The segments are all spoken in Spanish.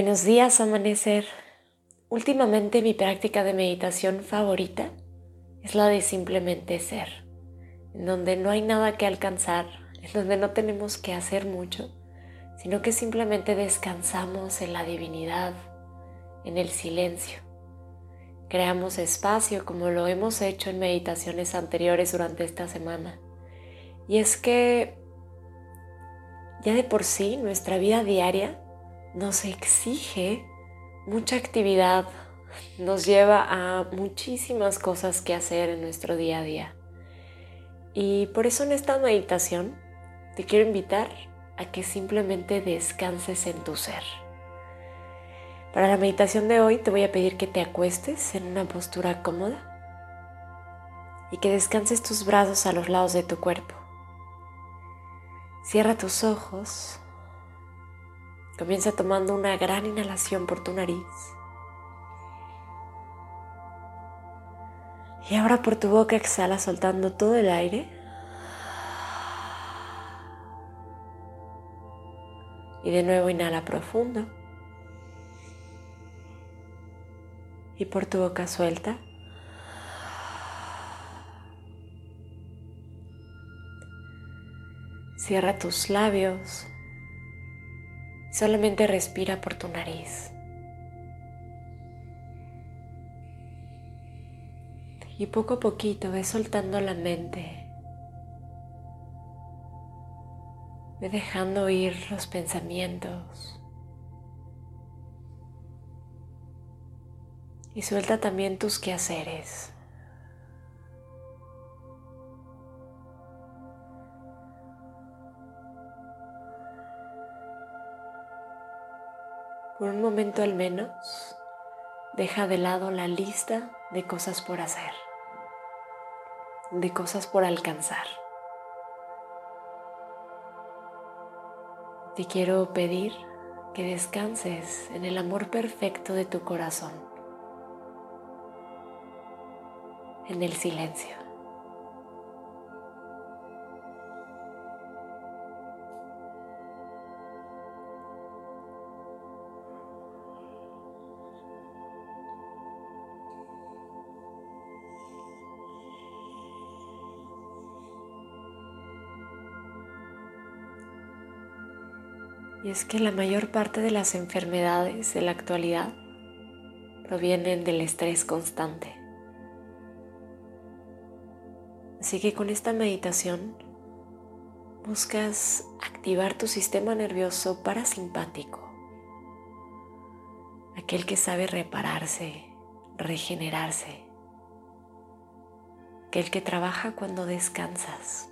Buenos días, amanecer. Últimamente mi práctica de meditación favorita es la de simplemente ser, en donde no hay nada que alcanzar, en donde no tenemos que hacer mucho, sino que simplemente descansamos en la divinidad, en el silencio. Creamos espacio como lo hemos hecho en meditaciones anteriores durante esta semana. Y es que ya de por sí nuestra vida diaria nos exige mucha actividad, nos lleva a muchísimas cosas que hacer en nuestro día a día. Y por eso en esta meditación te quiero invitar a que simplemente descanses en tu ser. Para la meditación de hoy te voy a pedir que te acuestes en una postura cómoda y que descanses tus brazos a los lados de tu cuerpo. Cierra tus ojos Comienza tomando una gran inhalación por tu nariz. Y ahora por tu boca exhala soltando todo el aire. Y de nuevo inhala profundo. Y por tu boca suelta. Cierra tus labios Solamente respira por tu nariz. Y poco a poquito ve soltando la mente. Ve dejando ir los pensamientos. Y suelta también tus quehaceres. Por un momento al menos, deja de lado la lista de cosas por hacer, de cosas por alcanzar. Te quiero pedir que descanses en el amor perfecto de tu corazón, en el silencio. Y es que la mayor parte de las enfermedades de la actualidad provienen del estrés constante. Así que con esta meditación buscas activar tu sistema nervioso parasimpático, aquel que sabe repararse, regenerarse, aquel que trabaja cuando descansas.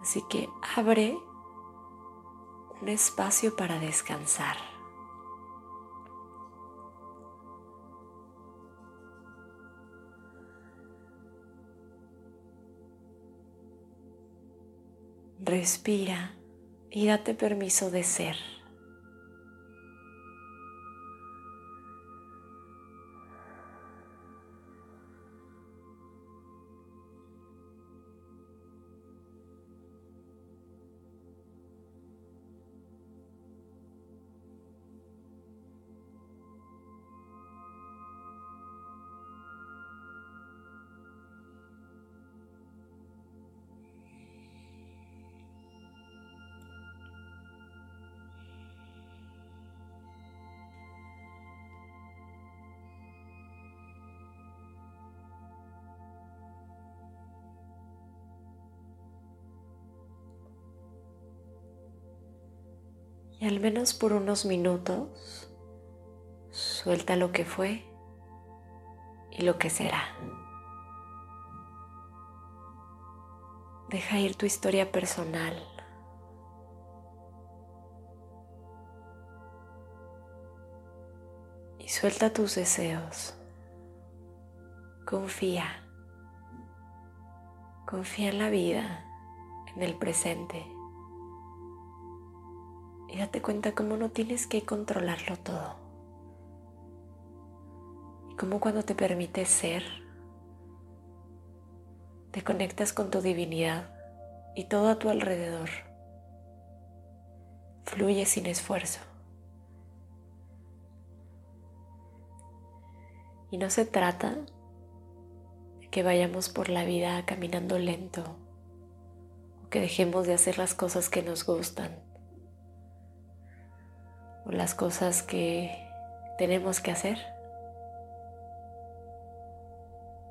Así que abre un espacio para descansar. Respira y date permiso de ser. Y al menos por unos minutos, suelta lo que fue y lo que será. Deja ir tu historia personal. Y suelta tus deseos. Confía. Confía en la vida, en el presente. Y date cuenta cómo no tienes que controlarlo todo. Y cómo cuando te permites ser, te conectas con tu divinidad y todo a tu alrededor fluye sin esfuerzo. Y no se trata de que vayamos por la vida caminando lento o que dejemos de hacer las cosas que nos gustan las cosas que tenemos que hacer.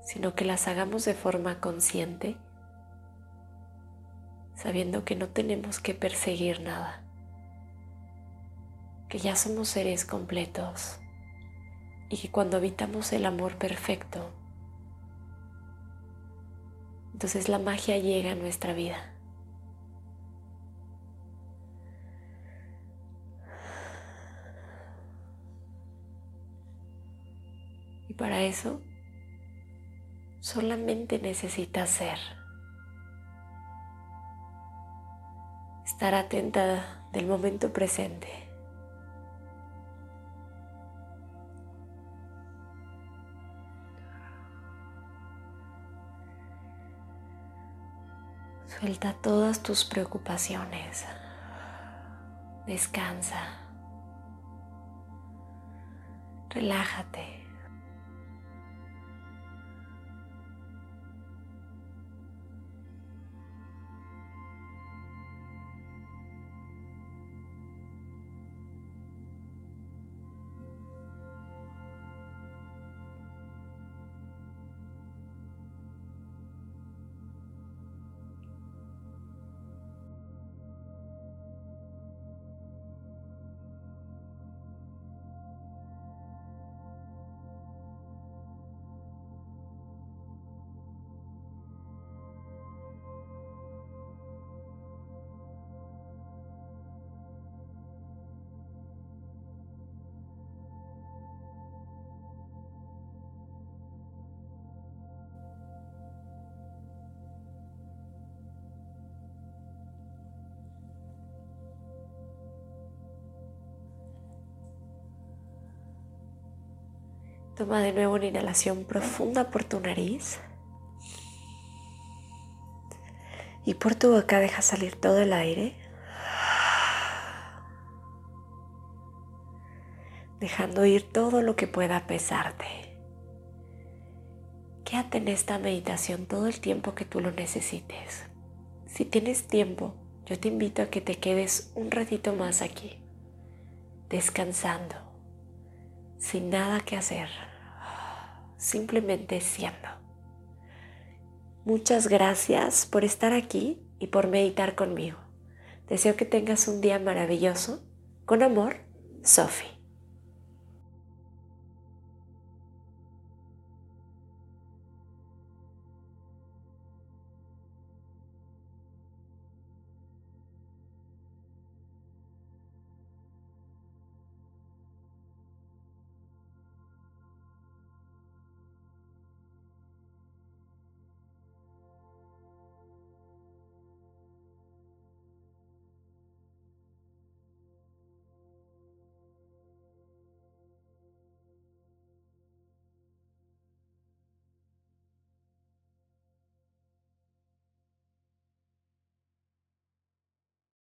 sino que las hagamos de forma consciente, sabiendo que no tenemos que perseguir nada, que ya somos seres completos y que cuando habitamos el amor perfecto, entonces la magia llega a nuestra vida. Y para eso Solamente necesitas ser. Estar atenta del momento presente. Suelta todas tus preocupaciones. Descansa. Relájate. Toma de nuevo una inhalación profunda por tu nariz. Y por tu boca deja salir todo el aire. Dejando ir todo lo que pueda pesarte. Quédate en esta meditación todo el tiempo que tú lo necesites. Si tienes tiempo, yo te invito a que te quedes un ratito más aquí, descansando, sin nada que hacer simplemente siendo. Muchas gracias por estar aquí y por meditar conmigo. Deseo que tengas un día maravilloso. Con amor, Sophie.